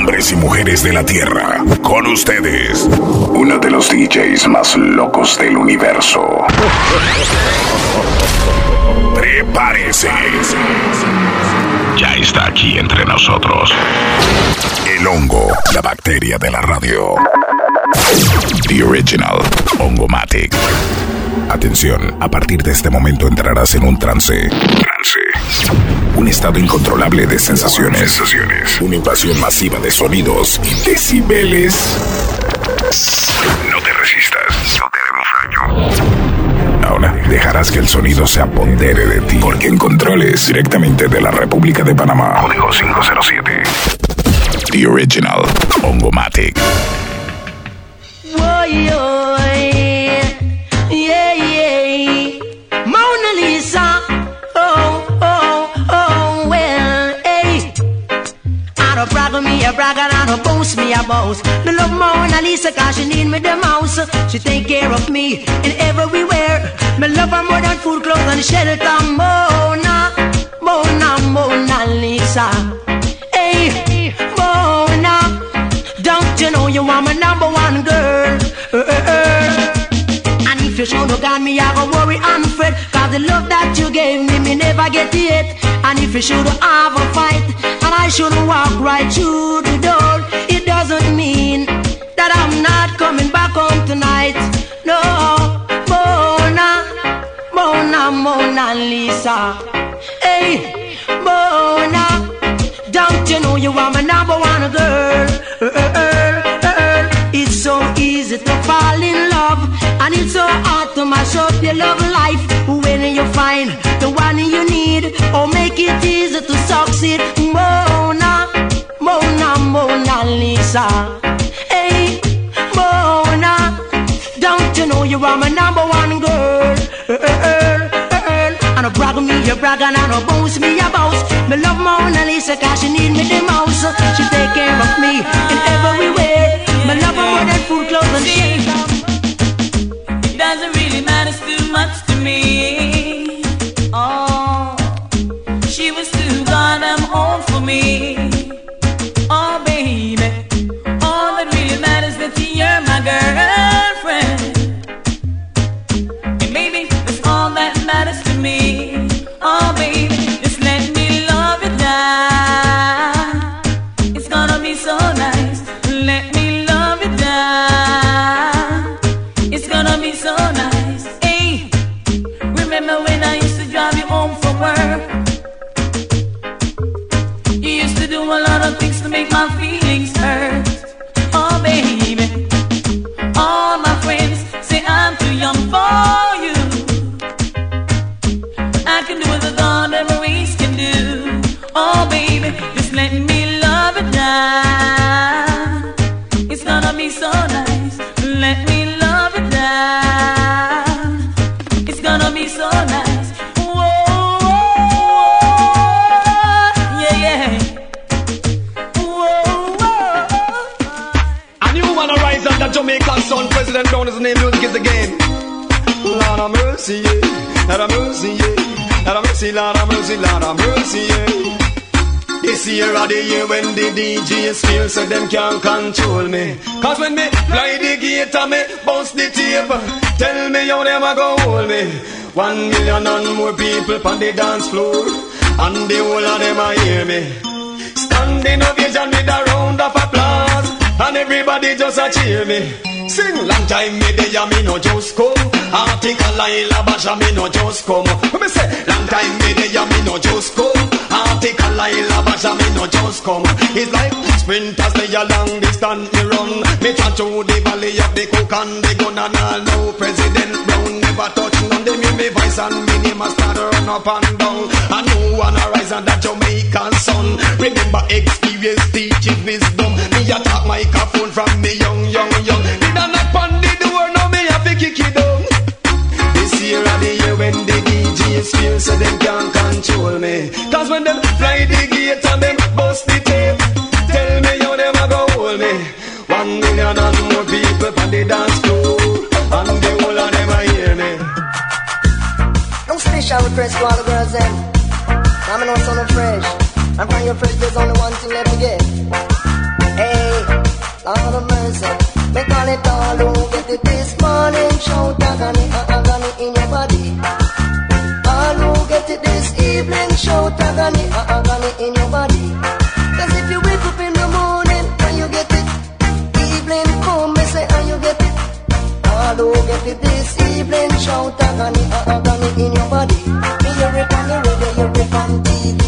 Hombres y mujeres de la Tierra, con ustedes, uno de los DJs más locos del universo. Prepárese. Ya está aquí entre nosotros. El hongo, la bacteria de la radio. The Original Hongomatic. Atención, a partir de este momento entrarás en un trance. Trance. Un estado incontrolable de sensaciones. sensaciones. Una invasión masiva de sonidos y decibeles. No te resistas. No te haremos daño. Ahora dejarás que el sonido se apodere de ti. Porque en controles directamente de la República de Panamá. Código 507. The Original Hongomatic. Boy, oh, I brag and I don't boast me, I boast. Me love Mona Lisa cause she need me the mouse. She take care of me in everywhere. Me love her more than food, clothes and shelter. Mona, Mona, Mona Lisa. Hey, Mona. Don't you know you are my number one girl? Uh, uh, uh. And if you show no got me, I go worry and fret. Cause the love that you gave me, me never get it. And if you should have a fight, and I should walk right through the door, it doesn't mean that I'm not coming back home tonight. No, Mona, Mona, Mona Lisa. Hey, Mona. Don't you know you are my number one girl? It's so easy to fall in love, and it's so hard to mash up your love life. When you find the one you need, or make it easy to succeed. Lisa. Hey, Mona, don't you know you are my number one girl? Eh, eh, eh, and a brag me, you brag and I boast me, you boast. Me love Mona Lisa cause she need me the most. She can't control me. Cause when me fly the and me bounce the tape, tell me how them a go hold me. One million and more people on the dance floor, and the whole of them a hear me. Standing ovation with a round of applause, and everybody just a cheer me. Sing long time me dey and me no just come. Article Laila Basha me no just come. Me say long time me and me no just come article I love a me no just come. It's like sprinters they a long distance me run. Me trot to the valley of the cook and the gun and all Now President Brown. Never touch none They me me voice and me name a start run up and down. I know one arise and that Jamaican sun Remember experience teaches wisdom. Me a talk microphone from me young young young. Did I knock on the door? Now me have to kick it down. This year of the year when they achieve skills so them can't control me. Cause when them fly the gate and them bust the tape, tell me how them a go hold me. One million and more people on the dance floor, and the whole of them a hear me. No special request for all the girls then. I'm no son of fresh. I'm from your fresh, there's only one thing left to get. Hey, Lord of mercy. Make all it all who get it this morning. Shout agony, agony in your body evening. Shout agony, agony in your body. Cause if you wake up in the morning and you get it, evening come, me say, and you get it. All who get it this evening, shout agony, agony in your body. Me hear it on the radio, hear it on TV.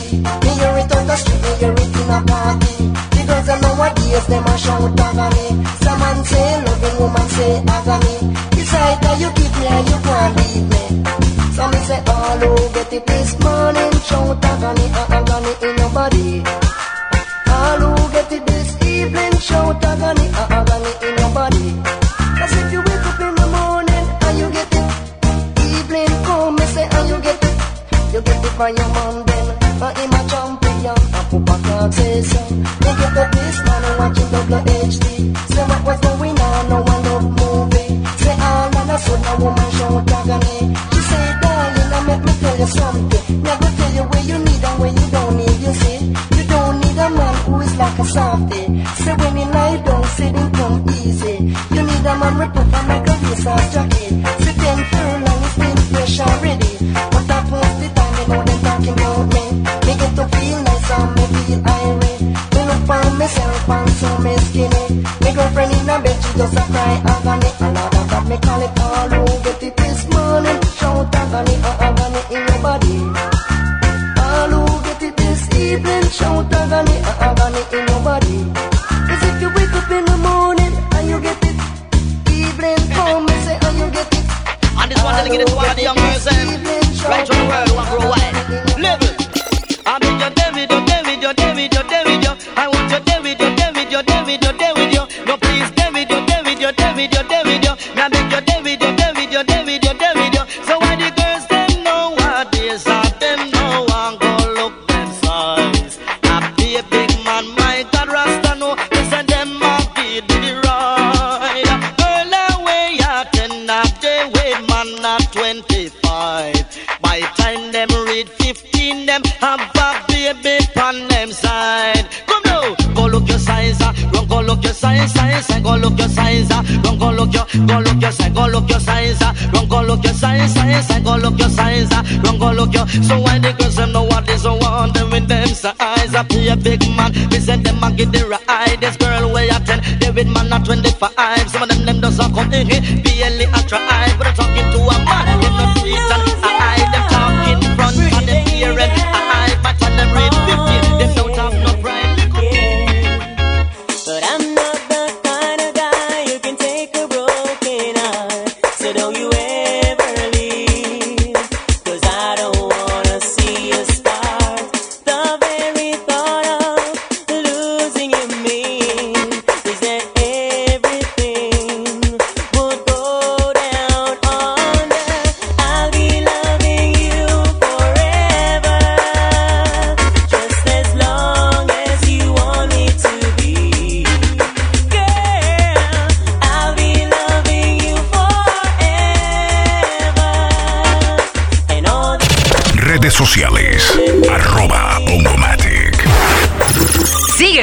Me hear it on the street, me hear it in a party. The girls them nowadays, them a shout agony. Some man say loving, woman say agony. It's either you give me or you can't leave me. It this morning, shout agony, agony in your body. All who get it this evening, shout agony, agony in your body. Cause if you wake up in the morning and you get it, evening come, me say and you get it, you get it from your mom then, but him a champion, a papa can't say so. Get up this morning watching WHD, say you something. Me I go tell you where you need and where you don't need. You see, you don't need a man who is like a softie. Say when he lie down, sitting come easy. You need a man with and like a lace jacket. Say ten furlong, it's been fresh already. But that was the time you know they talking about me. Me get to feel nice and me feel irate. Me look for myself and so me skinny. Me girlfriend in a bed, she just a cry 等待你。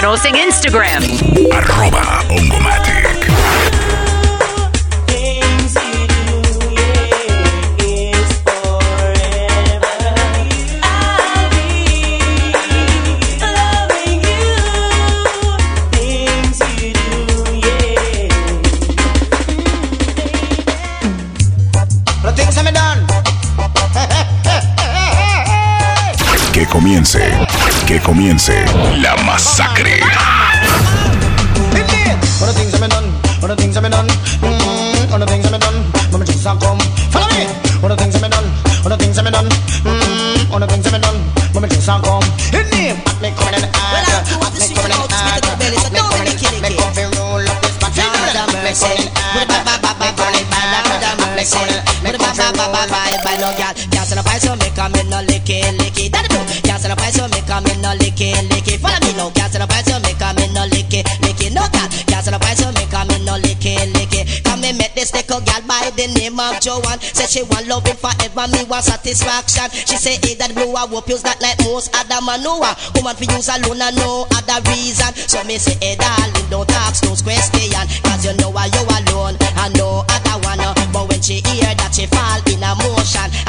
Síguenos en Instagram. Arroba Ongomatic. Que comience, que comience la masacre. that me done, mm-hmm. mm, of the things that me done, but me just a come. Follow me. One of the things that me done, One of the things that me done, mm-hmm. mm, of the things that me done, but me just a come. Hit me, at me coming in hard, at me coming in hard, Make me coming in, Make me roll up this back, Make me coming in hard, Make me coming in hard, Make me come coming in, Make me coming in hard, by no girl. Can't sell a price, make me come in no licky licky. Daddy blue. Can't sell a price, Make me come in no licky licky. make me come. Make me come, make me come. Make me come, make me come. Make me come, make me come. Make me come, make me come. Make me come, make me come. Make me come, make me come. Make me come, make me now. Can't sell a little girl by the name of Joanne. Said she want loving forever, me want satisfaction. She say, hey, that blue I hope you's that like most other man know. a Woman for use alone and no other reason. So me say, hey, darling, don't ask no question. Cause you know why you alone and no other one. uh. But when she hear that she fall in a motion And a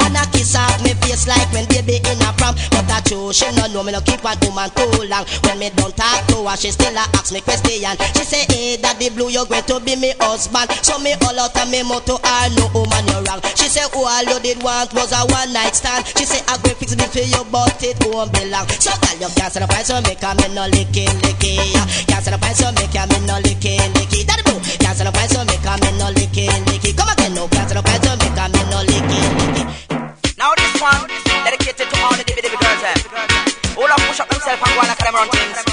kiss off me face like when baby in a prom. But I true, she no know me no keep one woman too long. When me don't talk to her, she still a ask me question. She say, hey, daddy blue, you're going to be me husband. So me all out of me motto, I know woman you're wrong. She say, all you did want was a one night stand. She say, I go fix it for you, but it won't be belong So girl, you can't stand up and so make a me no licky licky. Can't stand up and so make a me no licky licky. Daddy blue, can't stand up and so make a me no licky licky. Come again, no, can't stand up and so make a me no licky licky Now this one, dedicated to all the dibby dibby girls eh. Who love push up themselves and go on like them run things.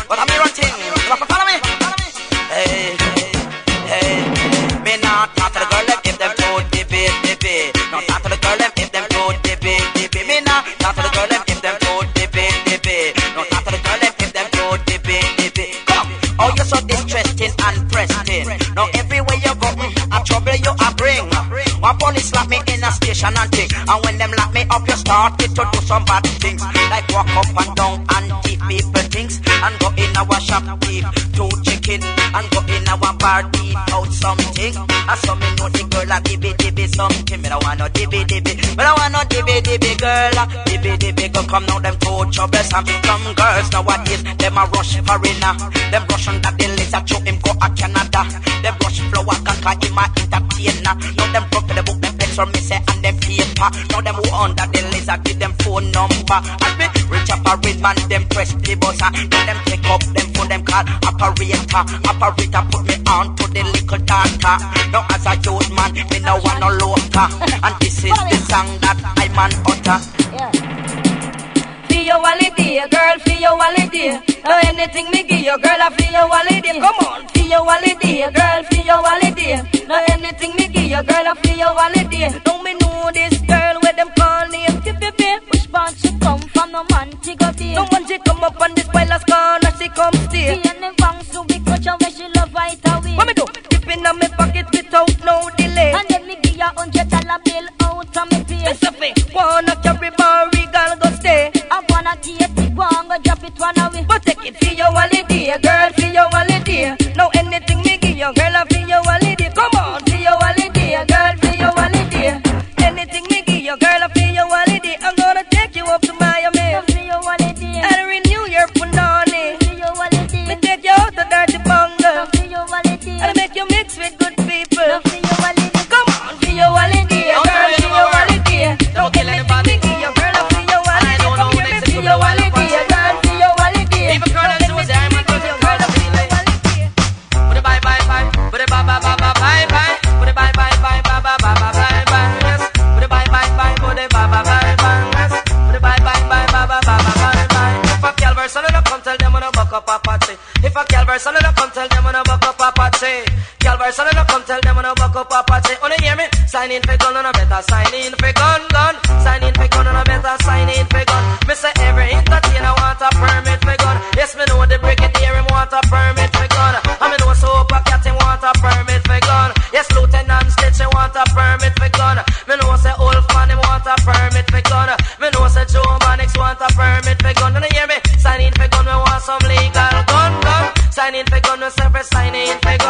Lock me up, you start to do some bad things. Like walk up and down and keep people things. And go in our shop, thief two chicken. And go in our bar, eat out something. And so me know the girl a dibby dibby something. Me don't want no dibby dibby. Me don't want no dibby dibby girl. Dibby dibby girl come now them too troublesome. Some girls nowadays them a rush foreigner. Them rush under the laser show him go a Canada. Them rush flower conquer him a entertainer. Now them broke the book them pencil me say and them paper. Now them who under the laser give them phone number. And me reach up a red man them press the buzzer. Now them take up them phone them call operator. Operator put me on to the little data. Now as a youth man me no want no loca. And this is the song that I man utter. Feel your holiday, girl, feel your holiday. Uh, anything me give you, girl, I feel your holiday. Come on, feel your holiday, girl, feel your holiday. Uh, anything me give you, girl, I feel your holiday. Don't me know this come? No man she go there. No man she come up on this palace corner, she come stay. She and the wrong so we coach her where she love right away. What me do? Dip in my pocket without no delay. And then me give you hundred dollar bill out of me pay. It's a thing. Wanna carry bar, regal go stay. I wanna take it, wanna drop it one away. But take it for your holiday, girl, for your holiday. A buck up. Wanna hear me? Sign in for gun, on a better sign in for gun, gun. Sign in for gun, on a better sign in for gun. Me say every entertainer want a permit for gun. Yes, me know the brigadier him want a permit for gun. I me know super cat him want a permit for gun. Yes, Lieutenant Stitch him want a permit for gun. Me know say Wolfman him want a permit for gun. Me know say Joe Mannix want a permit for gun. Oh, Don't you hear me? Sign in for gun, we want some legal gun, gun. Sign in for gun, we for sign in for gun.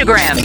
Instagram.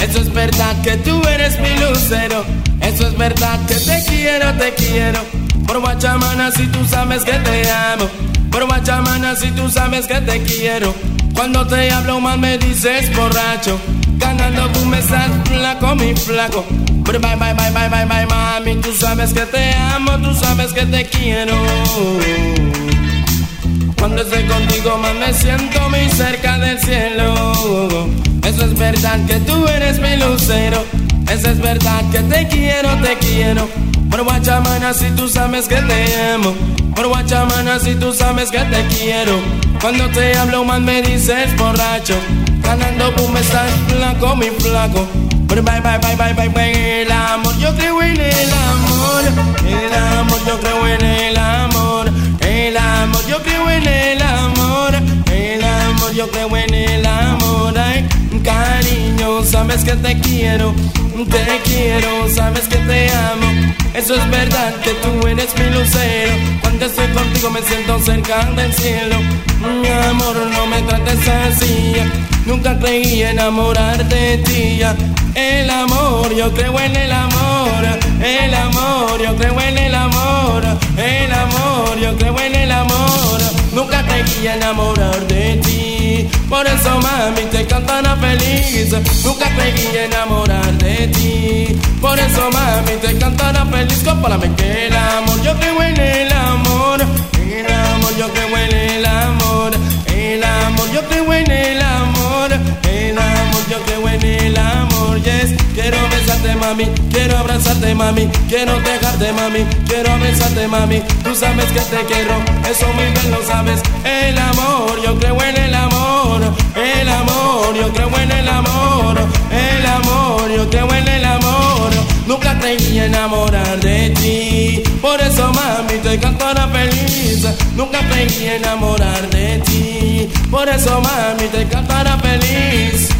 Eso es verdad que tú eres mi lucero. Eso es verdad que te quiero, te quiero. Por Guachamana, si tú sabes que te amo. Por Guachamana, si tú sabes que te quiero. Cuando te hablo mal me dices borracho. Ganando tú me flaco, mi flaco. Pero bye, bye, bye, bye, bye, bye, mami. Tú sabes que te amo, tú sabes que te quiero. Cuando estoy contigo más me siento muy cerca del cielo. Eso es verdad que tú eres mi lucero. Eso es verdad que te quiero, te quiero. Por Guachamana si tú sabes que te amo. Por Guachamana si tú sabes que te quiero. Cuando te hablo más me dices borracho. Ganando me estás flaco, mi flaco. Pero bye, bye, bye, bye, bye, bye. El amor, yo creo en el amor. El amor, yo creo en el amor. El amor, yo creo en el amor. El amor, yo creo en el amor. Cariño, sabes que te quiero. Te quiero, sabes que te amo. Eso es verdad que tú eres mi lucero. Cuando estoy contigo me siento cerca del cielo. Mi amor, no me trates así. Nunca creí enamorar de ti. El amor, yo creo en el amor. El amor, yo creo en el amor. El amor, yo creo en el amor. Nunca creí enamorar de ti. Por eso, mami, te cantará feliz. Nunca creí enamorar de ti. Por eso, mami, te cantará feliz. Compárame que el amor, yo creo en el amor. El amor, yo creo en el amor. El amor, yo creo en el amor. El amor, mami. Quiero abrazarte, mami. Quiero dejarte, mami. Quiero besarte, mami. Tú sabes que te quiero. Eso muy bien lo sabes. El amor, yo creo en el amor. El amor, yo creo en el amor. El amor, yo creo en el amor. Nunca creí enamorar de ti. Por eso, mami, te cantará feliz. Nunca creí enamorar de ti. Por eso, mami, te cantará feliz.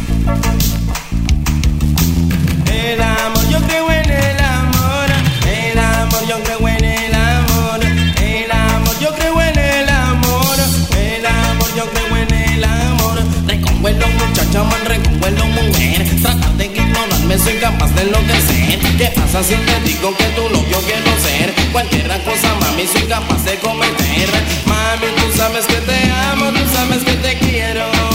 Reconvuelo, muchacha, man, reconvuelo, mujer. Tratar de ignorarme, soy capaz de enloquecer. ¿Qué pasa si te digo que tu novio quiero ser? Cualquier cosa, mami, soy capaz de cometer. Mami, tú sabes que te amo, tú sabes que te quiero.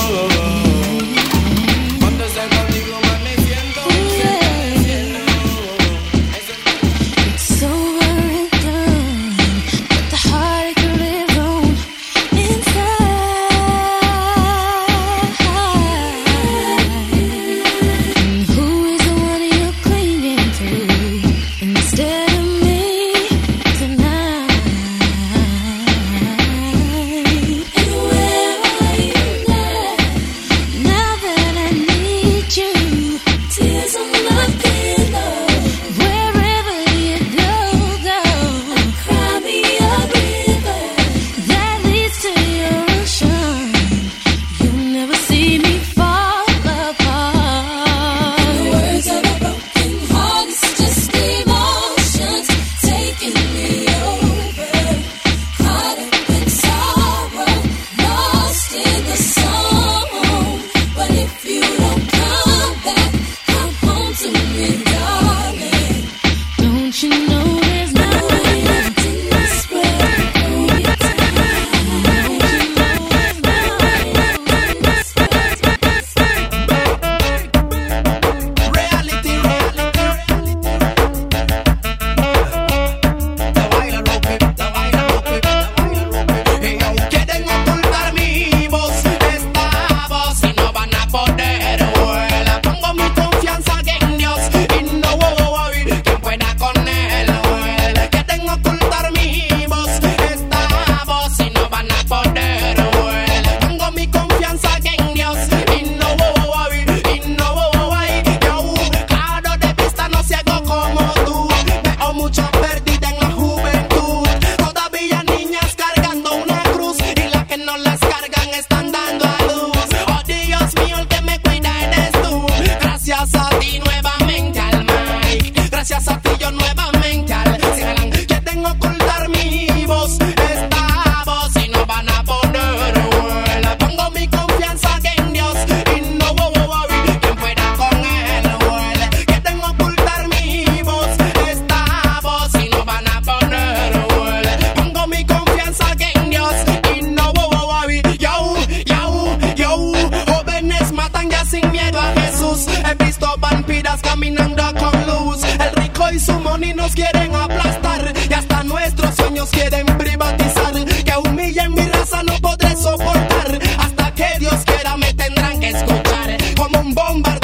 afuera me tendrán que escuchar. Como un bombarde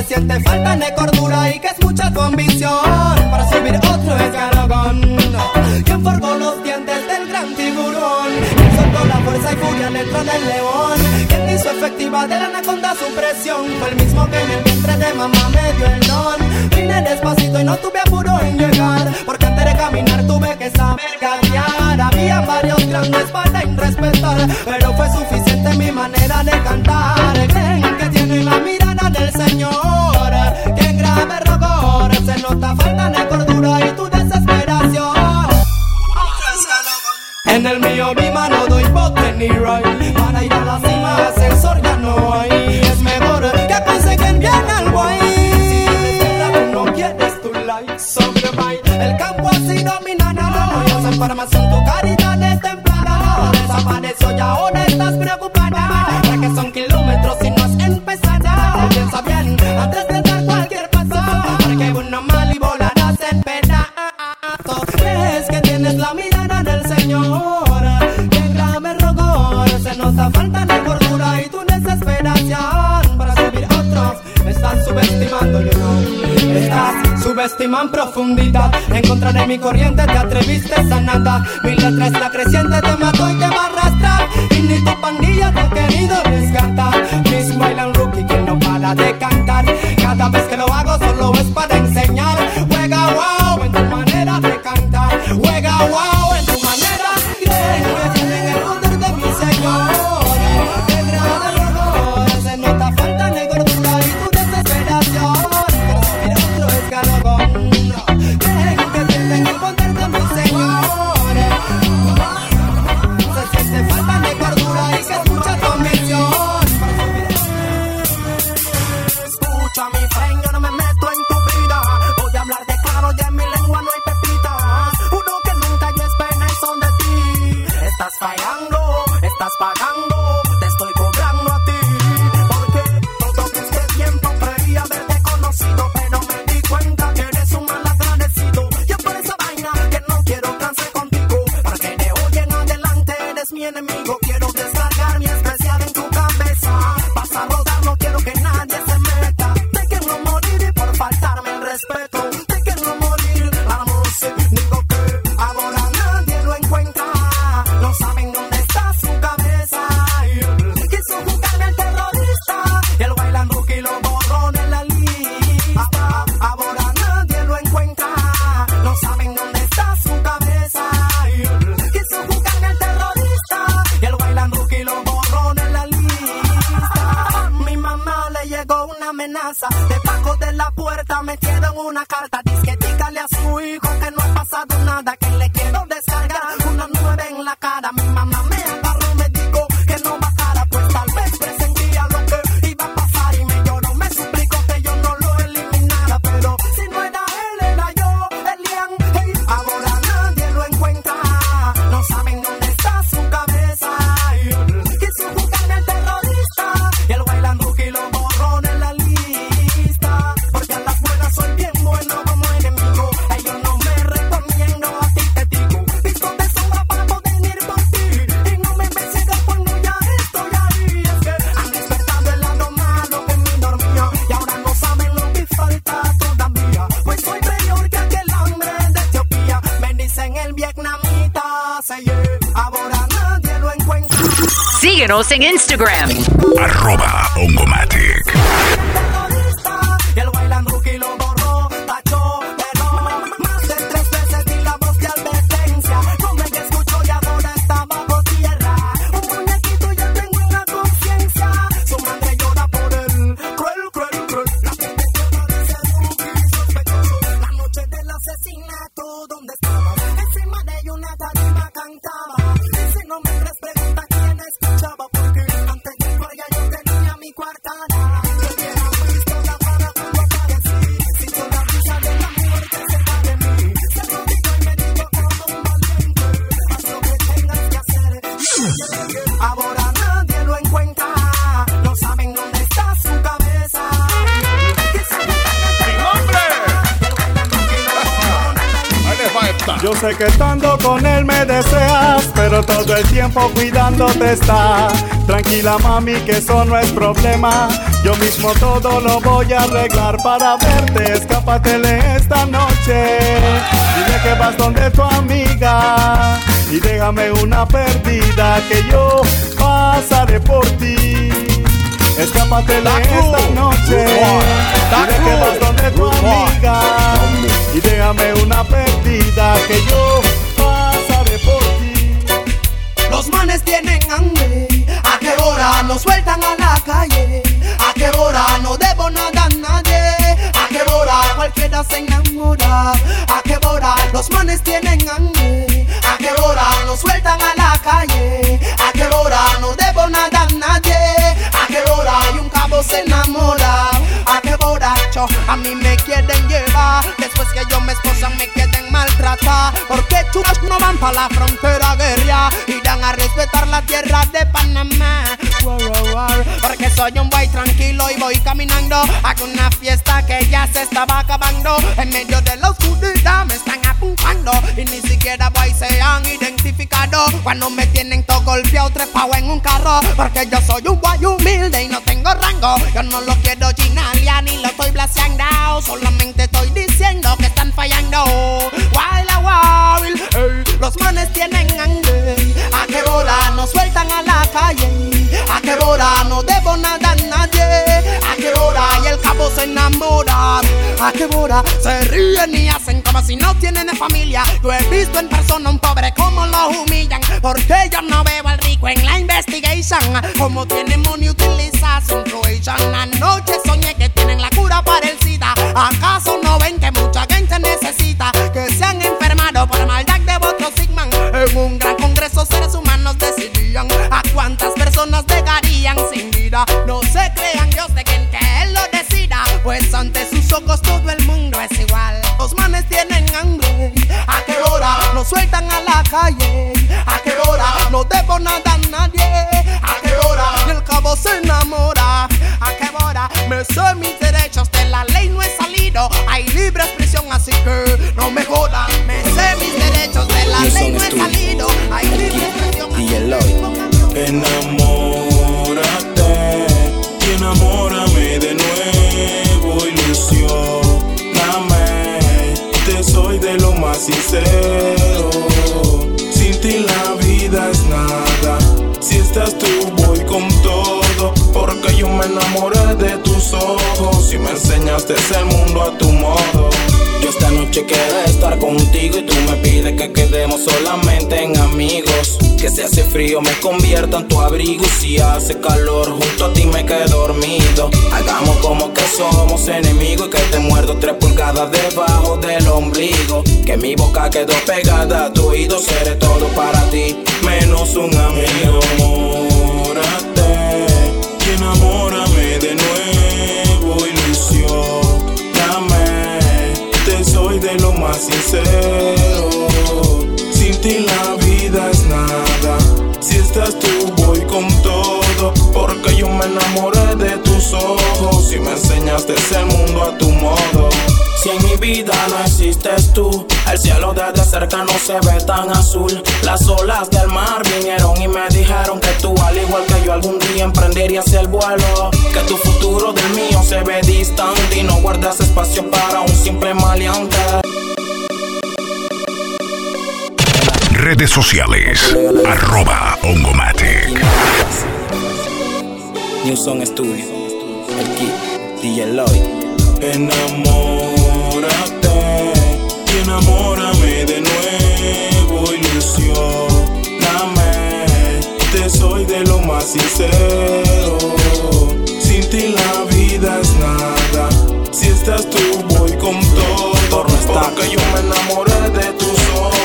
se siente falta de cordura y que es mucha tu ambición para subir otro escalón. Quien formó los dientes del gran tiburón, quien soltó la fuerza y furia dentro del león, quien hizo efectiva de la anaconda su presión, fue el mismo que en el vientre de mamá me dio el don. Vine despacito y no tuve apuro en llegar, porque antes de caminar tuve que saber cambiar. Había varios grandes para irrespetar, pero fue suficiente mi manera de cantar. Creen que tienen la mirada señora, que grave rogor se nota falta de cordura y tu desesperación. En el mío mi mano doy bote ni right, para ir a la cima ascensor ya no hay, es mejor que consiguen bien algo ahí. Si no quieres tu like, sobre el campo así domina no, tu caridad temprana, desapareció y ahora estás. estima en profundidad. En contra de mi corriente te atreviste a nada. Mi letra es la creciente, te mató y te va a arrastrar. Y ni tu pandilla te ha querido rescatar. Síguenos en Instagram. Arroba Ongomat. cuidándote está. Tranquila mami que eso no es problema. Yo mismo todo lo voy a arreglar para verte. Escápatele esta noche. Dile que vas donde tu amiga. Y déjame una perdida que yo pasaré por ti. Escápatele esta noche. Dile que vas donde tu amiga. Y déjame una perdida que yo manes tienen hambre. ¿A qué hora nos sueltan a la calle? ¿A qué hora no debo nada a nadie? ¿A qué hora cualquiera se enamora? ¿A qué hora los manes tienen hambre? ¿A qué hora nos sueltan a la calle? ¿A qué hora no debo nada a nadie? ¿A qué hora hay un cabo se enamora? ¿A qué hora a mí me quieren llevar? Después que yo me esposa me queden maltratar. Porque chupas no van para la frontera guerra irán a respetar la tierra de Panamá. Porque soy un boy tranquilo y voy caminando Hago una fiesta que ya se estaba acabando. En medio de la oscuridad me están apuntando y ni siquiera voy se han identificado. Cuando me tienen todo golpeado, trepado en un carro. Porque yo soy un boy humilde y no tengo rango. Yo no lo quiero chinalia ni lo estoy blaseando. Solamente estoy diciendo que están fallando. While a while, los manes tienen hambre. A qué bola nos sueltan a la calle. A qué bola no debo nada a nadie. A qué bola y el cabo se enamora. A qué bola se ríen como si no tienen familia. Yo he visto en persona un pobre como lo humillan. Porque yo no veo al rico en la investigation. Como tiene money utiliza situation. Anoche soñé que tienen la cura para el SIDA. ¿Acaso no ven que mucha gente necesita que se han enfermado por maldad de voto Sigman? En un gran congreso seres humanos decidían a cuántas personas dejarían sin vida. No se crean Dios de quien que él lo decida, pues ante sus ojos todo el mundo es igual. Sueltan a la calle? ¿A qué hora no debo nada a nadie? ¿A qué hora y el cabo se enamora? ¿A qué hora me sé mis enseñaste el mundo a tu modo. Yo esta noche quiero estar contigo y tú me pides que quedemos solamente en amigos. Que si hace frío me convierta en tu abrigo y si hace calor junto a ti me quedo dormido. Hagamos como que somos enemigos y que te muerdo tres pulgadas debajo del ombligo. Que mi boca quedó pegada a tu oído, seré todo para ti, menos un amigo. Enamórate y enamórame de nuevo, más sincero. Sin ti la vida es nada. Si estás tú, voy con todo. Porque yo me enamoré de tus ojos y me enseñaste el mundo a tu modo. Si en mi vida no existes tú, el cielo desde cerca no se ve tan azul. Las olas del mar vinieron y me dijeron que tú, al igual que yo, algún día emprenderías el vuelo. Que tu futuro del mío se ve distante y no guardas espacio para un simple maleante. Redes sociales. Arroba Ongomatic. New Song Studio, el DJ Lloyd. Enamórate y enamórame de nuevo, ilusión. Dame, te soy de lo más sincero.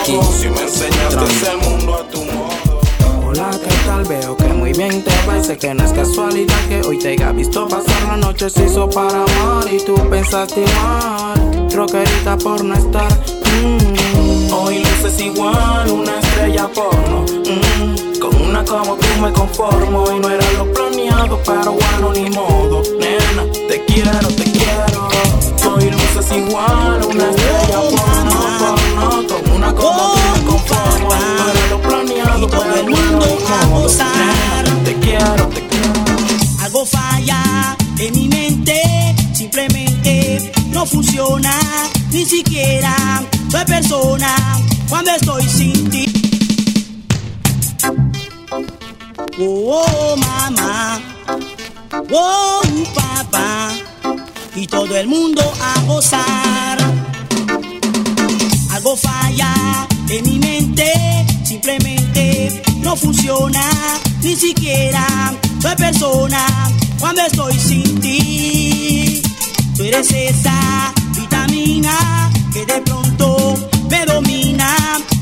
Ojos y me enseñaste el mundo a tu modo. Hola, ¿qué tal? Veo que muy bien te va y sé que no es casualidad que hoy te haya visto pasar la noche se hizo para amar y tú pensaste mal, rockerita por no estar. mm. Hoy luces igual, una estrella porno. mm. Con una como tú me conformo y no era lo planeado, pero bueno, ni modo. Nena, te quiero, te quiero. Hoy luces igual, una estrella porno, Con una como conformo y pero bueno, ni modo. Nena, te quiero, te quiero. Algo falla en mi mente, simplemente no funciona, ni siquiera soy persona cuando estoy sin ti. Oh, oh, mamá, oh, papá, y todo el mundo a gozar. Algo falla en mi mente, simplemente no funciona, ni siquiera soy persona cuando estoy sin ti. Tú eres esa vitamina que de pronto me domina.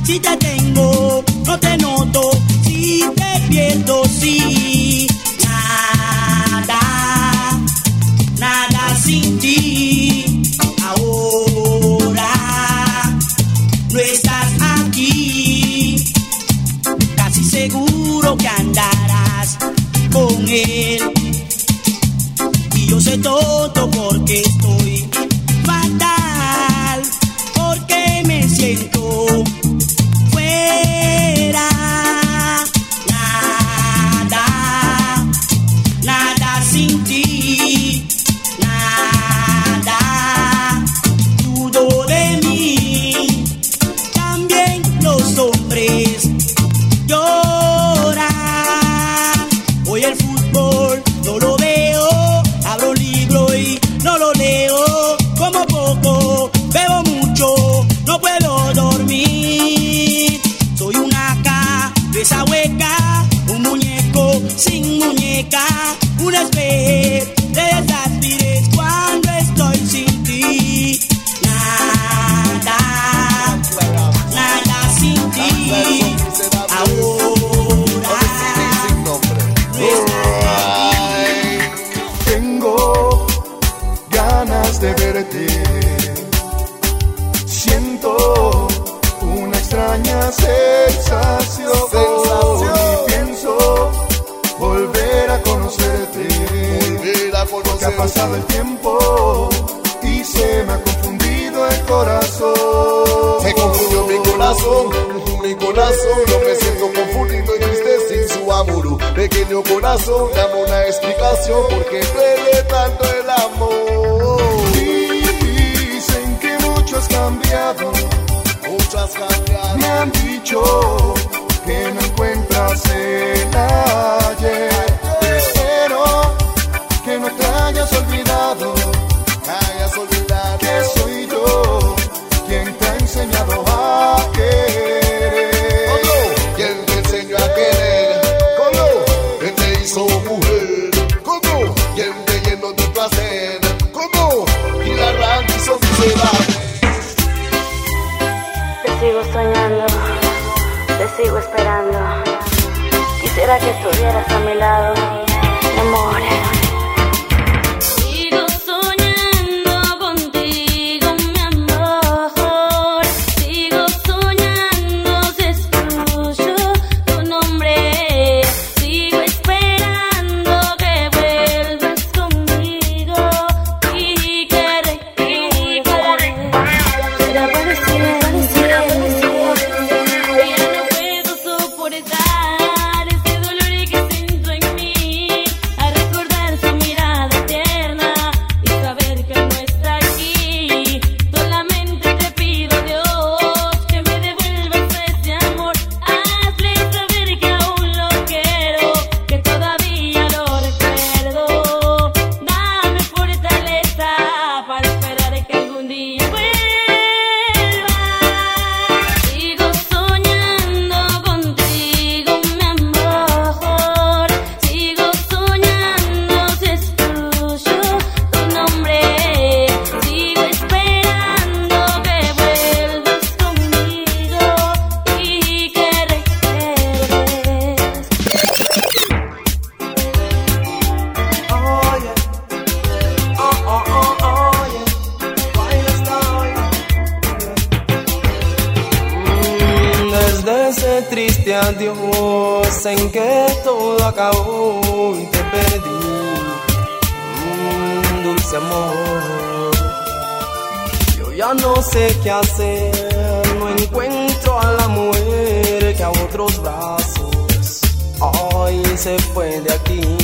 Si te tengo, no te noto. Si te pierdo, sí. Nada, nada sin ti. piensen que todo acabó y te perdí, mm, dulce amor. Yo ya no sé qué hacer, no encuentro a la mujer que a otros brazos hoy se fue de aquí.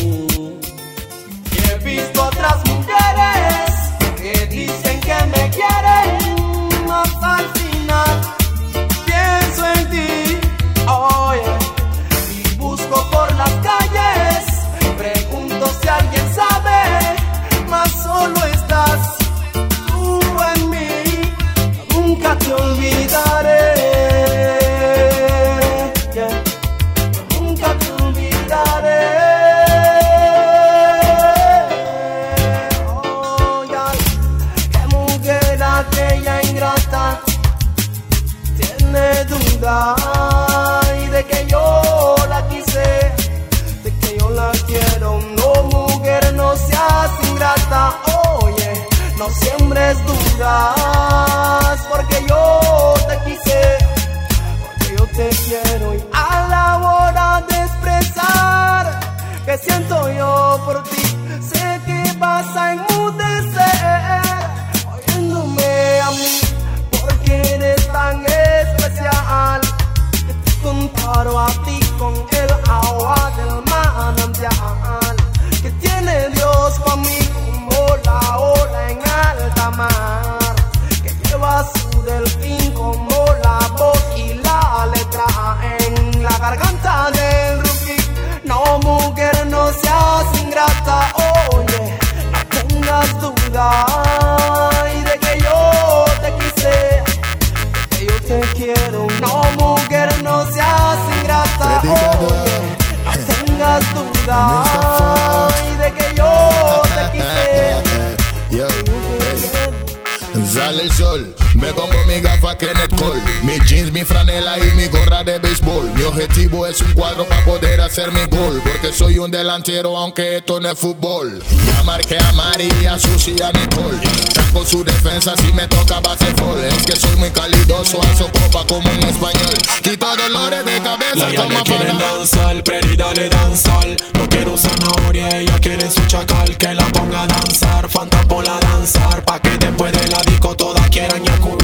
hacerme gol Porque soy un delantero, aunque esto no es fútbol. Ya marqué a Mari, a Susi y a Nicole. Saco su defensa si me toca baseball. Es que soy muy calidoso, aso copa como un español. Quita dolores de cabeza La quiere quieren para. danzar, pero dale danzar. No quiero zanahoria, ella quiere su chacal que la ponga a danzar. Fanta la danzar, pa' que después de la disco todas quieran yaku.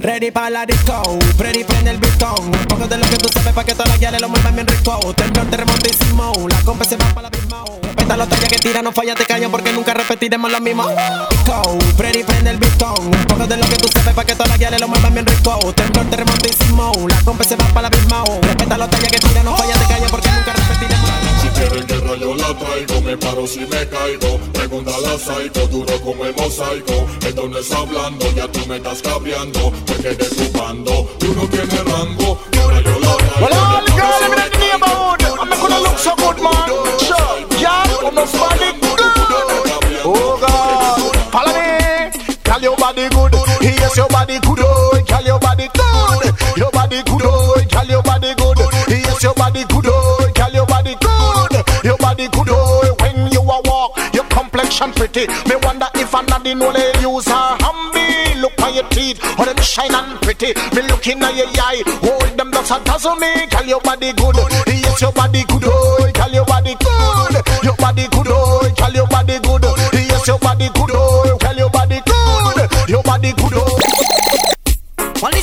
Ready para la disco, ready prende el bistón. Un poco de lo que tú sabes para que todas las guiales lo muevan bien rico. Temblor, terremotísimo, la compa se va para la misma. Respeta los tallas que tiran, no falla, te callan porque nunca repetiremos lo mismo. Disco, ready prende el bistón. Un poco de lo que tú sabes para que todas las guiales lo muevan bien rico. Temblor, terremotísimo, la compa se va para la misma. Respeta los tallas que tiran, no falla, te callan porque nunca repetiremos lo mismo. Si quieren guerra yo la traigo, me paro si me caigo. Pregúntale a Psycho, duro como el mosaico. Esto no es hablando, ya tú me estás cabreando. Porque de tu bando, tú no tienes rango. Y ahora yo la traigo. Well, the the I'm not gonna look so good, man. Sure, girl, I'm not body good. Oh God, follow me. Girl, your body good. Yes, your body good. Oh, girl, your body good. Your body good. Oh, girl, your body good. Yes, your body good. Oh, girl, your body good. Your body good. Oh, when you a walk, your complexion pretty. Me wonder if another know they use her humby. Look on your teeth, oh them shine and pretty. Me looking at your eye, hold them does a dazzle me. Girl, your body good. Yes, your body good. Oh, girl, your body good. Your body good. Oh, girl, your body good. Yes, your body good. Oh, girl, your body good. Your body good. Oh.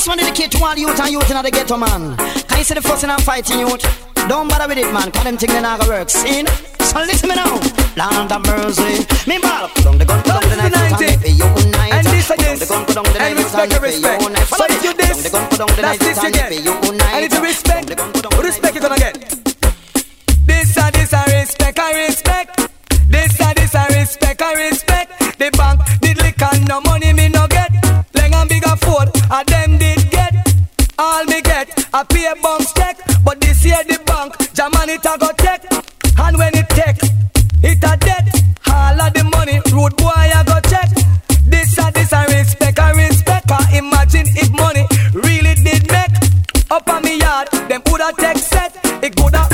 This one dedicate to all youth and youth in the ghetto, man. Can you see the fussing and fighting youth? Don't bother with it, man, cause them things they not work. See? So listen me now. Land of mercy. Me ball. Down the gun, put down the knife. And this Put down the gun, put down the And put down respect and respect. So if you this, the gun, put down the that's this you get. And it's respect. Respect you're gonna get. This a this a respect I respect. This a this a respect I respect. The bank did lick and no money me no get. A them did get. All me get, a pay bounce check. But this year the bank, Jaman it a go check. And when it take, it a dead. All of the money, road boy a go check. This a this a respect I respect. I imagine if money really did make. Up on me yard, them woulda take set. It coulda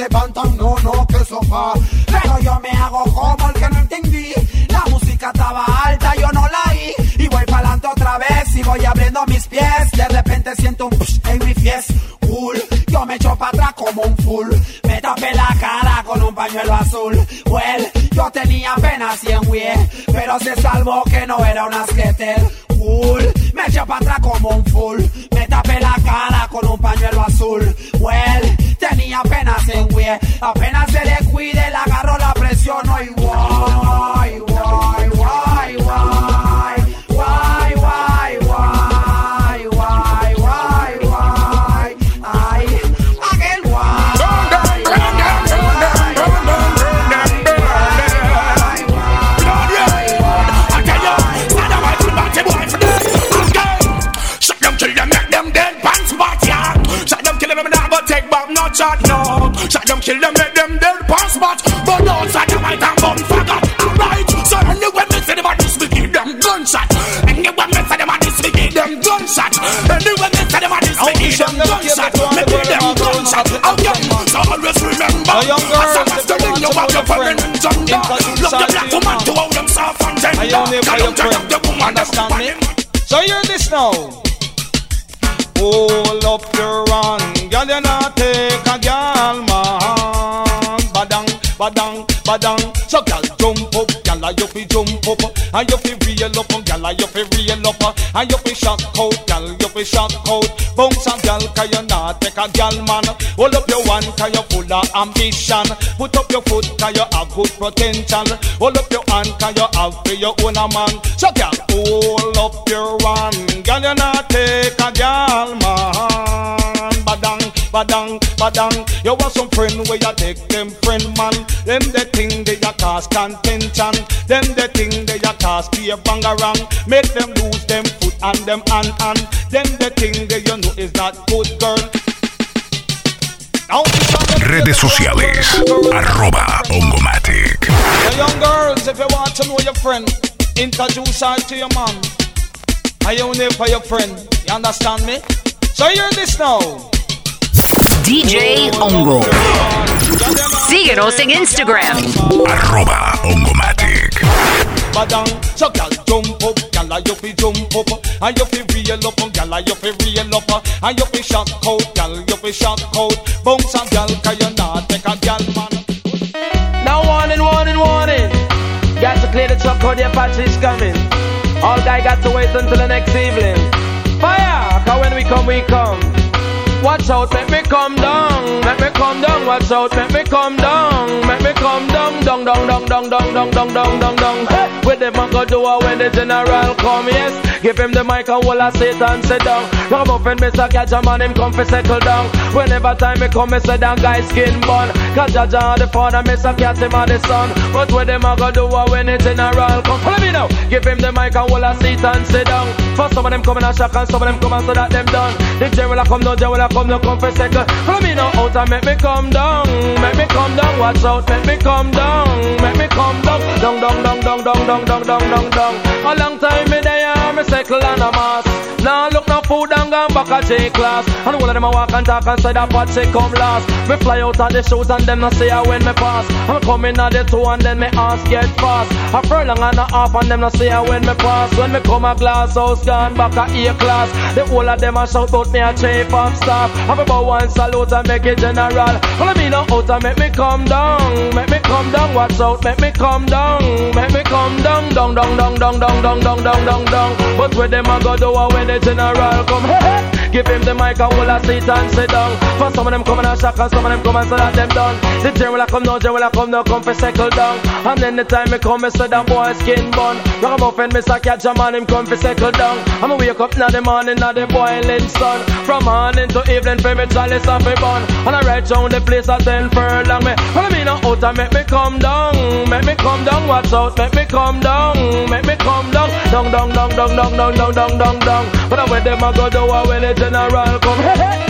dice Bantam, no, no, que sofá. Pero yo me hago como el que no entendí. La música estaba alta, yo no la oí y voy para adelante otra vez y voy abriendo mis pies. De repente siento un push en mi pies, cool. Yo me echo para atrás como un full. Me tapé la cara con un pañuelo azul. Well, yo tenía apenas 100 wie, pero se salvó que no era una skater. Cool, me eché para atrás como un full. Apenas remember. Young girl, as long as the ring you have your gender. Love the black woman to how them soft and tender. I only for your Girl, the woman friend. Understand me? So hear this now. Hold up your run, girl, you not take a girl, man. Badang, badang, badang. So girl, jump up, girl, you fi jump up, and you fi reel up, girl, you fi reel up, and you fi shock out, girl, you fi shock out. Bounce a girl, 'cause you not take a girl, man. Hold up your one, 'cause you full of ambition. Put up your foot, 'cause you have good potential. Hold up your hand, 'cause you have for your own a man. So girl, hold up your one, girl, you not take a girl, man. Badang, badang, badang. You want some friend where you take them friend, man. Them the thing they ya cause contention. Them the thing they ya cause be a bangarang. Make them lose them foot and them hand and. Them the thing that you know is not good, girl. Now this one them Redes sociales. Arroba Hongomatic. The young girls, if you want to know your friend, introduce her to your man. I only for your friend. You understand me? So hear this now. DJ Hongo. Síguenos en Instagram. Arroba Hongomatic. Badang, so gal jump up, gal you fi jump up, and you fi reel up, gal you fi reel up, and you fi shock out, gal you fi shock out. Bounce a gal 'cause you not take a gal man. Now warning, warning, warning. Got to clear the truck out, the Apache is coming. All guy got to wait until the next evening. Fire! Cause when we come, we come. Watch out, make me come down, make me come down. Watch out, make me come down, make me come down, down, down, down, down, down, down, down, down, down, down. Hey, With them I go do it when the general come, yes. Give him the mic and hold a seat and sit down. Rob up and Mr. Catch a man, him come fi settle down. Whenever time me come, me say down guy skin bun. Cause Jaja the father, Mr. Cat him a the son. But with them I go do it when the general come. Follow me now. Give him the mic and hold a seat and sit down. For some of them come in a shock and some of them come and so that them done. The general come down, general a come down, come for second. Follow me now out and make me come down, make me come down. Watch out, make me come down, make me come down, down, down, down, down, down, down, down, down, down, down. A long time me there, me circle and a mass. Now look no food and gone back a J class. And all of them a walk and talk and say that part say come last. Me fly out of the shoes and them not say I when me pass. I'm coming at the two and then me ass get fast. A furlong and a half and them not say I when me pass. When me come a glass house gone back a A class. The whole of them a shout out me a chief of staff. Have about one salute and make it general. Follow me now out and make me come down, make me come down. Watch out, make me come down, make me come down, down, down, down, down, down, down, down, down, down, down. But where them a go do a when the general come, hey, hey. Give him the mic and hold a seat and sit down. For some of them come and shock and some of them come and say that them done. The general come now, general come now, come for settle down. And then the time me come, me say that boy skin bun. Ragamuffin, Mr. Catch a man, him come for settle down. I'ma wake up now the morning, now the boiling sun. From morning to evening, for me chalice off me bun. And I ride round the place at ten furlong me. Follow me now out and make me come down, make me come down. Watch out, make me come down, make me come down, down, down, down, down, down, down, down, down, down. But I where them a go do a when the general come. Hey, hey.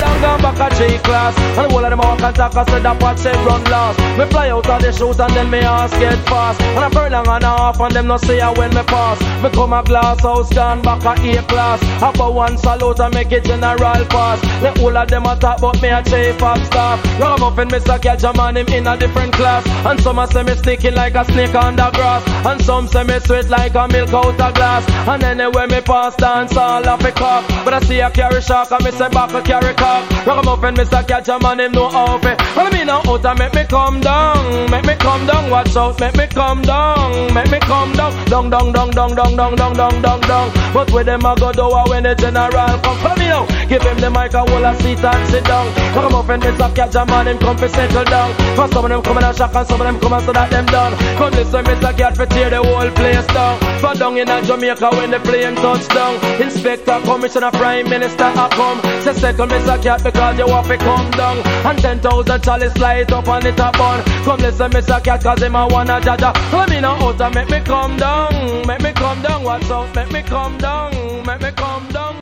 down, down back a G class And the whole of them walk and talk and say that what say run last. Me fly out of the shoes and then me ass get fast. And a furlong and a half and them no see I when me pass. Me come a glass house gone back a A class Have a one salute and make it general pass. The whole of them a talk but me a chief of staff Ragamuffin Mr. Catch a man him in a different class. And some a say me sneaking like a snake on the grass. And some say me sweet like a milk out of glass. And anywhere me pass dance all off a cock. But I see a carry shark and me say back a carry cock Ragamuffin Mr. Catch a man him no off it Well me now out and make me come down Make me come down watch out make me come down Make me come down Down down down down down down down down down down But with them I go do when the general come Follow me now Give him the mic and hold a seat and sit down Ragamuffin Mr. Catch a man him come fi settle down For some of them come in a shock and some of them come and so that them done Come listen Mr. Cat fi tear the whole place down For down in Jamaica when the plane touch down. Inspector, Commissioner, Prime Minister, I come. Say second, Mr. Cat, because you have to come down. And 10,000 chalice light up on it a bun. Come listen, Mr. Cat, cause him a wanna jaja. Let me know how to make me come down. Make me come down, what's up? Make me come down. Make me come down.